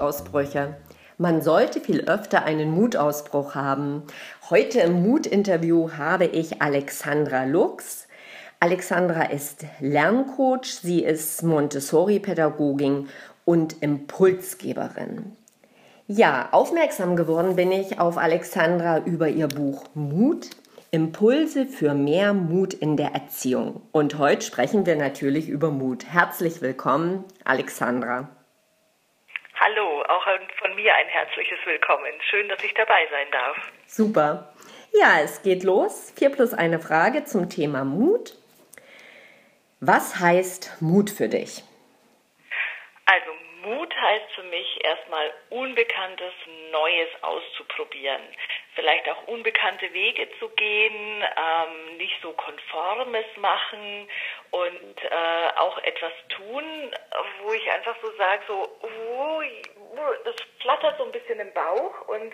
Mutausbrüche. Man sollte viel öfter einen Mutausbruch haben. Heute im Mut-Interview habe ich Alexandra Lux. Alexandra ist Lerncoach, sie ist Montessori-Pädagogin und Impulsgeberin. Ja, aufmerksam geworden bin ich auf Alexandra über ihr Buch Mut, Impulse für mehr Mut in der Erziehung. Und heute sprechen wir natürlich über Mut. Herzlich willkommen, Alexandra. Hallo, auch von mir ein herzliches Willkommen. Schön, dass ich dabei sein darf. Super. Ja, es geht los. Vier plus eine Frage zum Thema Mut. Was heißt Mut für dich? Also Mut heißt für mich erstmal Unbekanntes, Neues auszuprobieren. Vielleicht auch unbekannte Wege zu gehen, ähm, nicht so konformes machen und äh, auch etwas tun, wo ich einfach so sage, so, oh, das flattert so ein bisschen im Bauch und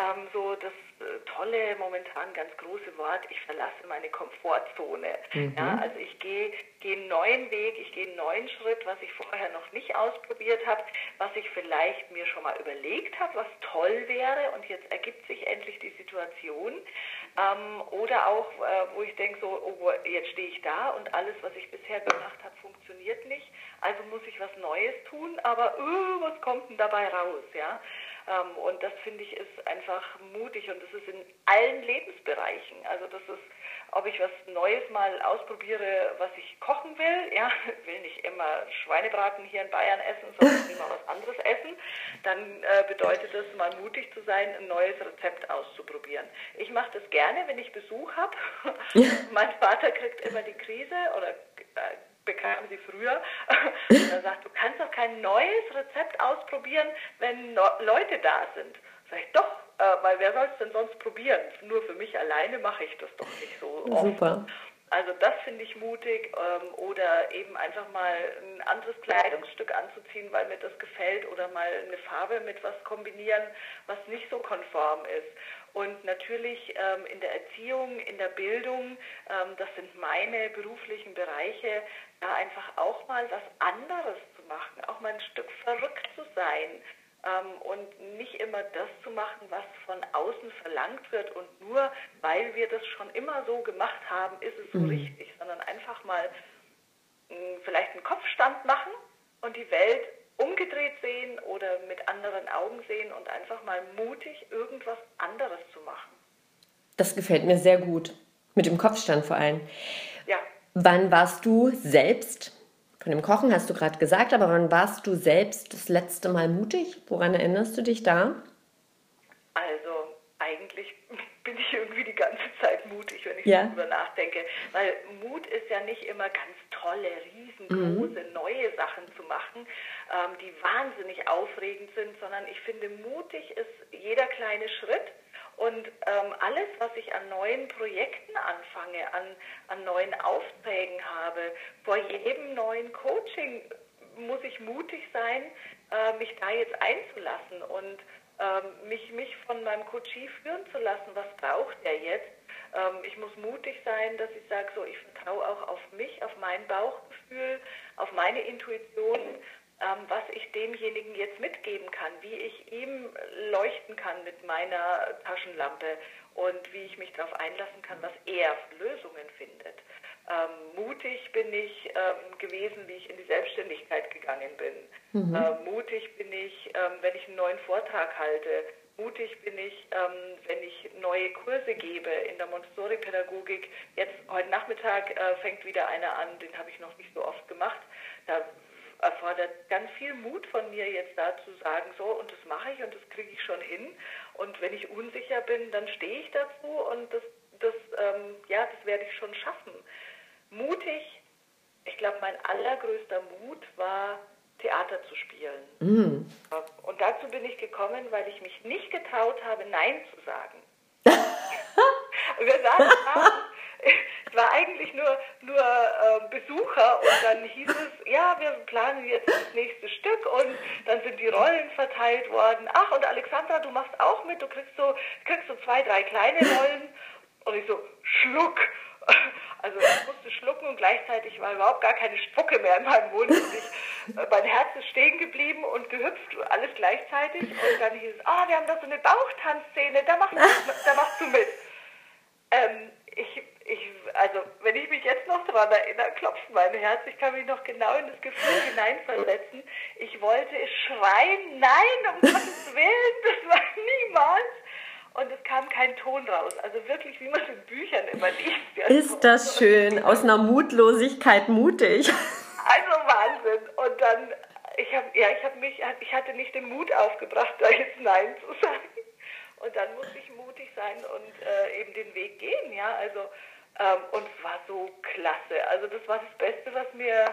ähm, so das äh, tolle, momentan ganz große Wort, ich verlasse meine Komfortzone. Mhm. Ja, also ich gehe gehe einen neuen Weg, ich gehe einen neuen Schritt, was ich vorher noch nicht ausprobiert habe, was ich vielleicht mir schon mal überlegt habe, was toll wäre und jetzt ergibt sich endlich die Situation. Ähm, oder auch, äh, wo ich denke, so, oh, jetzt stehe ich da und alles, was ich bisher gemacht habe, funktioniert nicht. Also muss ich was Neues tun, aber uh, was kommt denn dabei raus? Ja? Ähm, und das finde ich ist einfach mutig und das ist in allen Lebensbereichen. Also das ist, ob ich was Neues mal ausprobiere, was ich kochen will, ja, will nicht immer Schweinebraten hier in Bayern essen, sondern mal was anderes essen, dann äh, bedeutet das mal mutig zu sein, ein neues Rezept auszuprobieren. Ich mache das gerne, wenn ich Besuch habe. mein Vater kriegt immer die Krise oder äh, bekam sie früher. Und er sagt, du kannst doch kein neues Rezept ausprobieren, wenn no Leute da sind. Sag ich, doch, äh, weil wer soll es denn sonst probieren? Nur für mich alleine mache ich das doch nicht so oft. Super. Also das finde ich mutig ähm, oder eben einfach mal ein anderes Kleidungsstück anzuziehen, weil mir das gefällt oder mal eine Farbe mit was kombinieren, was nicht so konform ist. Und natürlich ähm, in der Erziehung, in der Bildung, ähm, das sind meine beruflichen Bereiche, da einfach auch mal was anderes zu machen, auch mal ein Stück verrückt zu sein, und nicht immer das zu machen, was von außen verlangt wird und nur weil wir das schon immer so gemacht haben, ist es so mhm. richtig, sondern einfach mal hm, vielleicht einen Kopfstand machen und die Welt umgedreht sehen oder mit anderen Augen sehen und einfach mal mutig irgendwas anderes zu machen. Das gefällt mir sehr gut. Mit dem Kopfstand vor allem. Ja. Wann warst du selbst von dem Kochen hast du gerade gesagt, aber wann warst du selbst das letzte Mal mutig? Woran erinnerst du dich da? Also eigentlich bin ich irgendwie die ganze Zeit mutig, wenn ich ja. darüber nachdenke. Weil Mut ist ja nicht immer ganz tolle, riesengroße, mhm. neue Sachen zu machen, ähm, die wahnsinnig aufregend sind, sondern ich finde, mutig ist jeder kleine Schritt und ähm, alles, was ich an neuen Projekten anfange, an, an neuen Aufträgen habe, vor jedem neuen Coaching muss ich mutig sein, äh, mich da jetzt einzulassen und ähm, mich, mich von meinem Coachie führen zu lassen. Was braucht er jetzt? Ähm, ich muss mutig sein, dass ich sage, so, ich vertraue auch auf mich, auf mein Bauchgefühl, auf meine Intuition ähm, was ich demjenigen jetzt mitgeben kann, wie ich ihm leuchten kann mit meiner Taschenlampe und wie ich mich darauf einlassen kann, was er Lösungen findet. Ähm, mutig bin ich ähm, gewesen, wie ich in die Selbstständigkeit gegangen bin. Mhm. Ähm, mutig bin ich, ähm, wenn ich einen neuen Vortrag halte. Mutig bin ich, ähm, wenn ich neue Kurse gebe in der Montessori-Pädagogik. Jetzt heute Nachmittag äh, fängt wieder einer an, den habe ich noch nicht so oft gemacht. Ganz viel Mut von mir jetzt da zu sagen, so und das mache ich und das kriege ich schon hin. Und wenn ich unsicher bin, dann stehe ich dazu und das, das, ähm, ja, das werde ich schon schaffen. Mutig, ich glaube, mein allergrößter Mut war, Theater zu spielen. Mm. Und dazu bin ich gekommen, weil ich mich nicht getraut habe, Nein zu sagen. Wir saßen ich war eigentlich nur, nur äh, Besucher und dann hieß es, ja, wir planen jetzt das nächste Stück und dann sind die Rollen verteilt worden. Ach, und Alexandra, du machst auch mit, du kriegst so, kriegst so zwei, drei kleine Rollen. Und ich so, Schluck. Also ich musste schlucken und gleichzeitig war überhaupt gar keine Spucke mehr in meinem Mund. Und ich mein Herz ist stehen geblieben und gehüpft, alles gleichzeitig. Und dann hieß es, ah, oh, wir haben da so eine Bauchtanzszene, da machst du, da machst du mit. Ähm, ich, ich, also, wenn ich mich jetzt noch daran erinnere, klopft mein Herz. Ich kann mich noch genau in das Gefühl hineinversetzen. Ich wollte schreien, nein, um Gottes Willen, das war niemals. Und es kam kein Ton raus. Also wirklich, wie man in Büchern immer liest. Ist das schön, aus einer Mutlosigkeit mutig. Also Wahnsinn. Und dann, ich habe ja, ich habe mich, ich hatte nicht den Mut aufgebracht, da jetzt Nein zu sagen. Und dann musste ich mutig sein und äh, eben den Weg gehen, ja. Also ähm, und war so klasse. Also das war das Beste, was mir,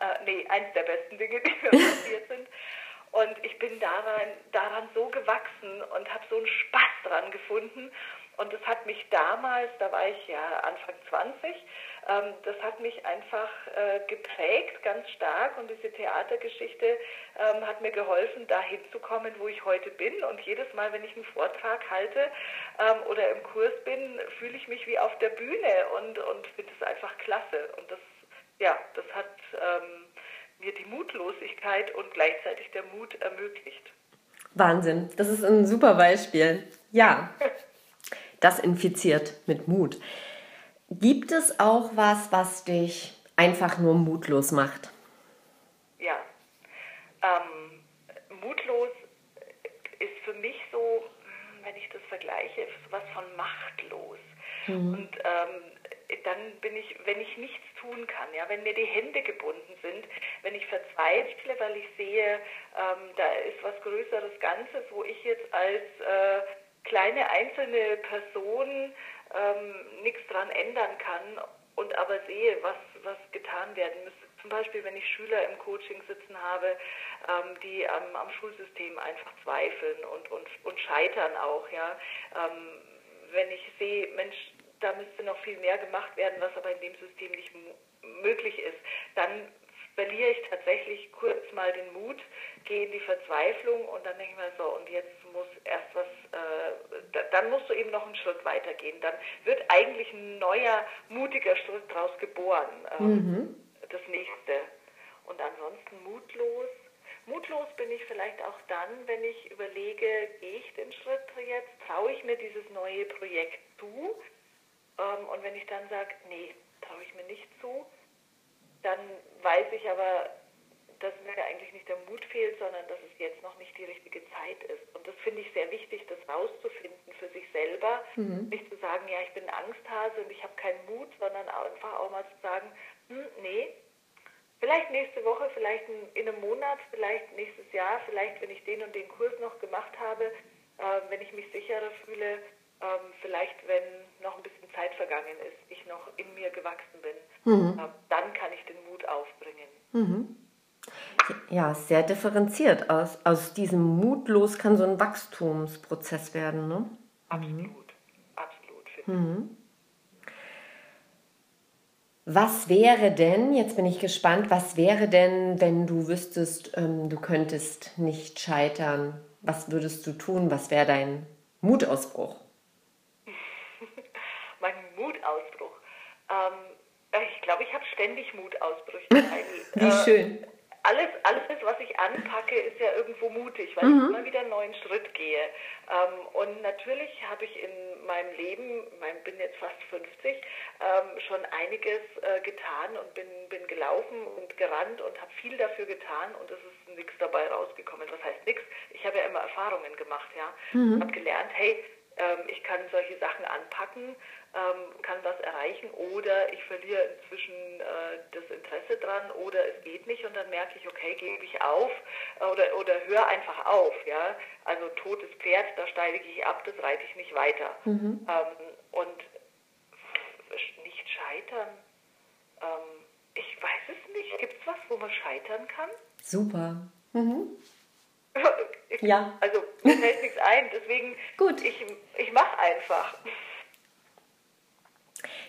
äh, nee, eins der besten Dinge, die mir passiert sind. Und ich bin daran, daran so gewachsen und habe so einen Spaß dran gefunden. Und das hat mich damals, da war ich ja Anfang 20, ähm, das hat mich einfach äh, geprägt, ganz stark. Und diese Theatergeschichte ähm, hat mir geholfen, dahin zu kommen, wo ich heute bin. Und jedes Mal, wenn ich einen Vortrag halte ähm, oder im Kurs bin, fühle ich mich wie auf der Bühne und, und finde es einfach klasse. Und das, ja, das hat ähm, mir die Mutlosigkeit und gleichzeitig der Mut ermöglicht. Wahnsinn, das ist ein super Beispiel. Ja, das infiziert mit Mut. Gibt es auch was, was dich einfach nur mutlos macht? Ja, ähm, mutlos ist für mich so, wenn ich das vergleiche, was von machtlos. Mhm. Und ähm, dann bin ich, wenn ich nichts tun kann, ja, wenn mir die Hände gebunden sind, wenn ich verzweifle, weil ich sehe, ähm, da ist was Größeres Ganzes, wo ich jetzt als äh, kleine einzelne Person ähm, nichts dran ändern kann und aber sehe, was, was getan werden müsste. Zum Beispiel, wenn ich Schüler im Coaching sitzen habe, ähm, die am, am, Schulsystem einfach zweifeln und, und, und scheitern auch, ja. Ähm, wenn ich sehe, Mensch, da müsste noch viel mehr gemacht werden, was aber in dem System nicht möglich ist, dann verliere ich tatsächlich kurz mal den Mut, gehe in die Verzweiflung und dann denke ich mir so, und jetzt muss erst was, äh, dann musst du eben noch einen Schritt weitergehen. Dann wird eigentlich ein neuer, mutiger Schritt daraus geboren, ähm, mhm. das nächste. Und ansonsten mutlos. Mutlos bin ich vielleicht auch dann, wenn ich überlege, gehe ich den Schritt jetzt, traue ich mir dieses neue Projekt zu, ähm, und wenn ich dann sage, nee, traue ich mir nicht zu, dann weiß ich aber, dass mir eigentlich nicht der Mut fehlt, sondern dass es jetzt noch nicht die richtige Zeit ist. Und das finde ich sehr wichtig, das rauszufinden für sich selber. Mhm. Nicht zu sagen, ja, ich bin Angsthase und ich habe keinen Mut, sondern einfach auch mal zu sagen, hm, nee, vielleicht nächste Woche, vielleicht in einem Monat, vielleicht nächstes Jahr, vielleicht wenn ich den und den Kurs noch gemacht habe, äh, wenn ich mich sicherer fühle, ähm, vielleicht wenn noch ein bisschen Zeit vergangen ist, ich noch in mir gewachsen bin, mhm. äh, dann kann ich. Mhm. Ja, sehr differenziert. Aus, aus diesem Mutlos kann so ein Wachstumsprozess werden, ne? Absolut, absolut. Mhm. Was wäre denn, jetzt bin ich gespannt, was wäre denn, wenn du wüsstest, ähm, du könntest nicht scheitern? Was würdest du tun? Was wäre dein Mutausbruch? Mutausbruch. Ähm, ich glaube, ich habe ständig Mutausbrüche. Wie äh, schön. Alles, alles, was ich anpacke, ist ja irgendwo mutig, weil mhm. ich immer wieder einen neuen Schritt gehe. Ähm, und natürlich habe ich in meinem Leben, ich bin jetzt fast 50, ähm, schon einiges äh, getan und bin, bin gelaufen und gerannt und habe viel dafür getan und es ist nichts dabei rausgekommen. Was heißt nichts? Ich habe ja immer Erfahrungen gemacht, ja. Mhm. Habe gelernt, hey, ähm, ich kann solche Sachen anpacken ähm, kann was erreichen oder ich verliere inzwischen äh, das Interesse dran oder es geht nicht und dann merke ich, okay, gebe ich auf äh, oder, oder höre einfach auf. Ja? Also totes Pferd, da steige ich ab, das reite ich nicht weiter. Mhm. Ähm, und nicht scheitern, ähm, ich weiß es nicht. Gibt es was, wo man scheitern kann? Super. Mhm. ja. Also mir fällt nichts ein, deswegen Gut. ich, ich mache einfach.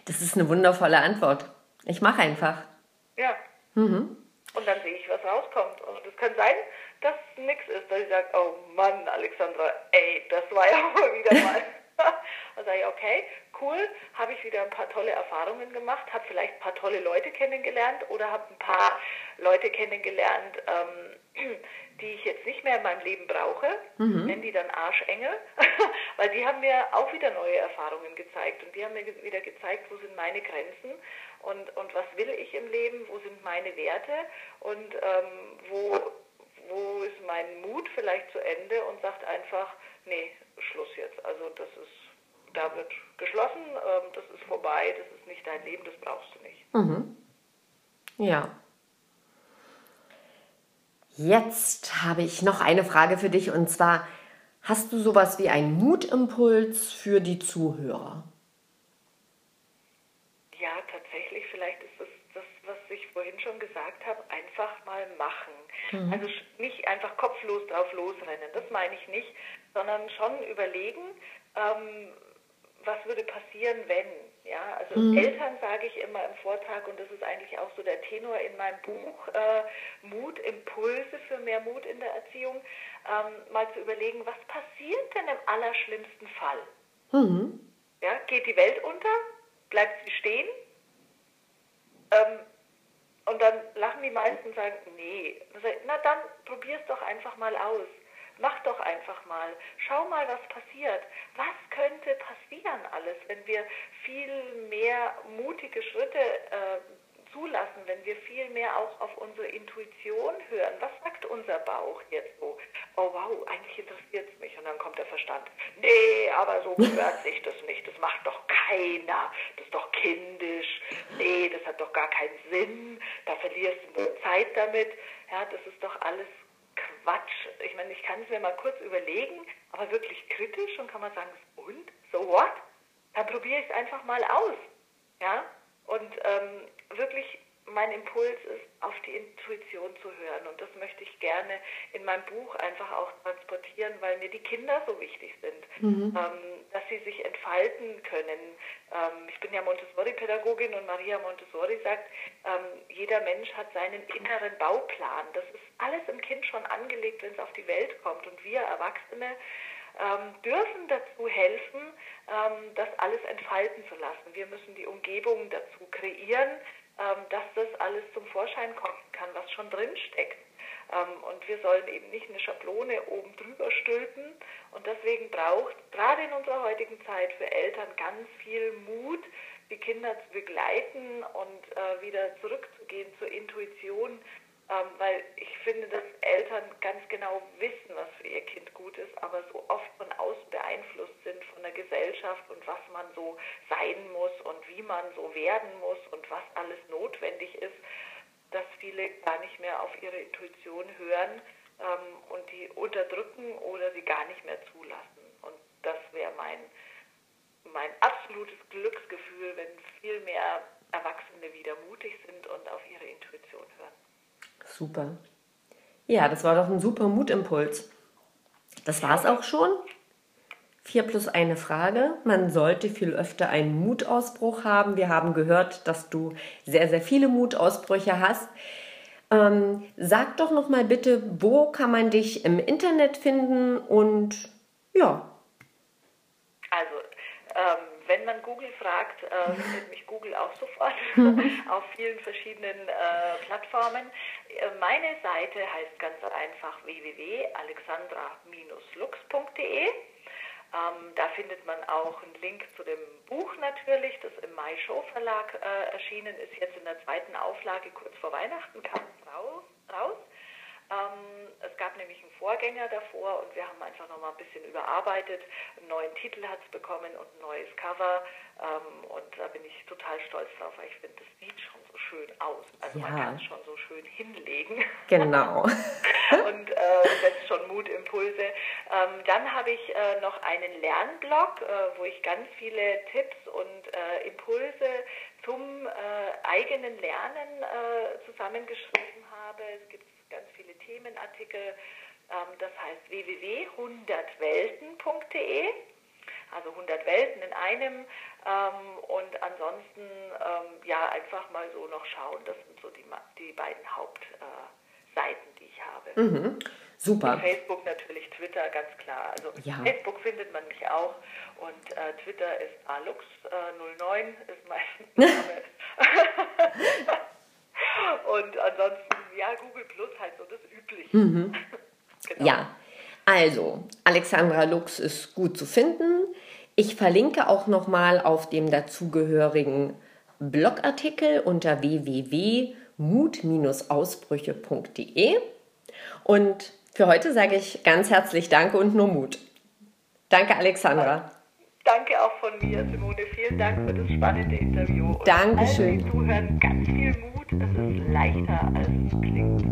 Das ist eine wundervolle Antwort. Ich mache einfach. Ja. Mhm. Und dann sehe ich, was rauskommt. Und es kann sein, dass nichts ist, dass ich sage, oh Mann, Alexandra, ey, das war ja mal wieder mal. dann sage ich, okay, cool, habe ich wieder ein paar tolle Erfahrungen gemacht, habe vielleicht ein paar tolle Leute kennengelernt oder habe ein paar Leute kennengelernt, ähm, die ich jetzt nicht mehr in meinem Leben brauche, mhm. nennen die dann Arschengel, weil die haben mir auch wieder neue Erfahrungen gezeigt und die haben mir wieder gezeigt, wo sind meine Grenzen und, und was will ich im Leben, wo sind meine Werte und ähm, wo, wo ist mein Mut vielleicht zu Ende und sagt einfach, nee, Schluss jetzt. Also das ist, da wird geschlossen, ähm, das ist vorbei, das ist nicht dein Leben, das brauchst du nicht. Mhm. Ja. Jetzt habe ich noch eine Frage für dich und zwar, hast du sowas wie einen Mutimpuls für die Zuhörer? Ja, tatsächlich, vielleicht ist es das, was ich vorhin schon gesagt habe, einfach mal machen. Mhm. Also nicht einfach kopflos drauf losrennen, das meine ich nicht, sondern schon überlegen, ähm, was würde passieren, wenn. Ja, also mhm. Eltern sage ich immer im Vortrag und das ist eigentlich auch so der Tenor in meinem Buch, äh, Mut, Impulse für mehr Mut in der Erziehung, ähm, mal zu überlegen, was passiert denn im allerschlimmsten Fall? Mhm. Ja, geht die Welt unter? Bleibt sie stehen? Ähm, und dann lachen die meisten und sagen, nee. Na dann probier es doch einfach mal aus. Mach doch einfach mal. Schau mal, was passiert. Was könnte passieren alles, wenn wir viel mehr mutige Schritte äh, zulassen, wenn wir viel mehr auch auf unsere Intuition hören. Was sagt unser Bauch jetzt so? Oh wow, eigentlich interessiert es mich. Und dann kommt der Verstand. Nee, aber so gehört sich das nicht. Das macht doch keiner. Das ist doch kindisch. Nee, das hat doch gar keinen Sinn. Da verlierst du nur Zeit damit. Ja, das ist doch alles Quatsch. Ich meine, ich kann es mir mal kurz überlegen, aber wirklich kritisch und kann man sagen, und? So what? Dann probiere ich es einfach mal aus. Ja? Und ähm, wirklich mein Impuls ist, auf die Intuition zu hören. Und das möchte ich gerne in meinem Buch einfach auch transportieren, weil mir die Kinder so wichtig sind, mhm. ähm, dass sie sich entfalten können. Ähm, ich bin ja Montessori-Pädagogin und Maria Montessori sagt, ähm, jeder Mensch hat seinen inneren Bauplan. Das ist alles im Kind schon angelegt, wenn es auf die Welt kommt. Und wir Erwachsene ähm, dürfen dazu helfen, ähm, das alles entfalten zu lassen. Wir müssen die Umgebung dazu kreieren, dass das alles zum Vorschein kommen kann, was schon drin steckt. Ähm, und wir sollen eben nicht eine Schablone oben drüber stülpen. Und deswegen braucht gerade in unserer heutigen Zeit für Eltern ganz viel Mut, die Kinder zu begleiten und äh, wieder zurückzugehen zur Intuition, ähm, weil ich finde, dass Eltern ganz genau wissen, was für ihr Kind gut ist, aber so oft von außen beeinflusst sind von der Gesellschaft und was man so sein muss und wie man so werden muss und was alles notwendig ist, dass viele gar nicht mehr auf ihre Intuition hören ähm, und die unterdrücken oder sie gar nicht mehr zulassen. Und das wäre mein, mein absolutes Glücksgefühl, wenn viel mehr Erwachsene wieder mutig sind und auf ihre Intuition hören. Super. Ja, das war doch ein super Mutimpuls. Das war es auch schon. Vier plus eine Frage. Man sollte viel öfter einen Mutausbruch haben. Wir haben gehört, dass du sehr, sehr viele Mutausbrüche hast. Ähm, sag doch noch mal bitte, wo kann man dich im Internet finden und ja. Wenn man Google fragt, äh, findet mich Google auch sofort auf vielen verschiedenen äh, Plattformen. Äh, meine Seite heißt ganz einfach www.alexandra-lux.de. Ähm, da findet man auch einen Link zu dem Buch natürlich, das im Mai Show Verlag äh, erschienen ist, jetzt in der zweiten Auflage kurz vor Weihnachten kam es raus. Ähm, es gab nämlich einen Vorgänger davor und wir haben einfach nochmal ein bisschen überarbeitet. Einen neuen Titel hat es bekommen und ein neues Cover. Ähm, und da bin ich total stolz drauf, weil ich finde, das sieht schon so schön aus. Also ja. man kann es schon so schön hinlegen. Genau. und äh, setzt schon Mutimpulse. Ähm, dann habe ich äh, noch einen Lernblog, äh, wo ich ganz viele Tipps und äh, Impulse zum äh, eigenen Lernen äh, zusammengeschrieben habe. Es gibt ganz viele Themenartikel. Ähm, das heißt www.100welten.de, also 100 Welten in einem. Ähm, und ansonsten ähm, ja einfach mal so noch schauen. Das sind so die, die beiden Hauptseiten, die ich habe. Mhm. Super. Und Facebook natürlich, Twitter, ganz klar. Also ja. Facebook findet man mich auch und äh, Twitter ist alux09 äh, ist mein Name. und ansonsten, ja, Google Plus halt so das Übliche. Mhm. genau. Ja, also Alexandra Lux ist gut zu finden. Ich verlinke auch nochmal auf dem dazugehörigen Blogartikel unter www.mut-ausbrüche.de. Und für heute sage ich ganz herzlich Danke und nur Mut. Danke, Alexandra. Danke auch von mir, Simone. Vielen Dank für das spannende Interview. Und Dankeschön. Allen, zuhören, ganz viel Mut. Es ist leichter, als es klingt.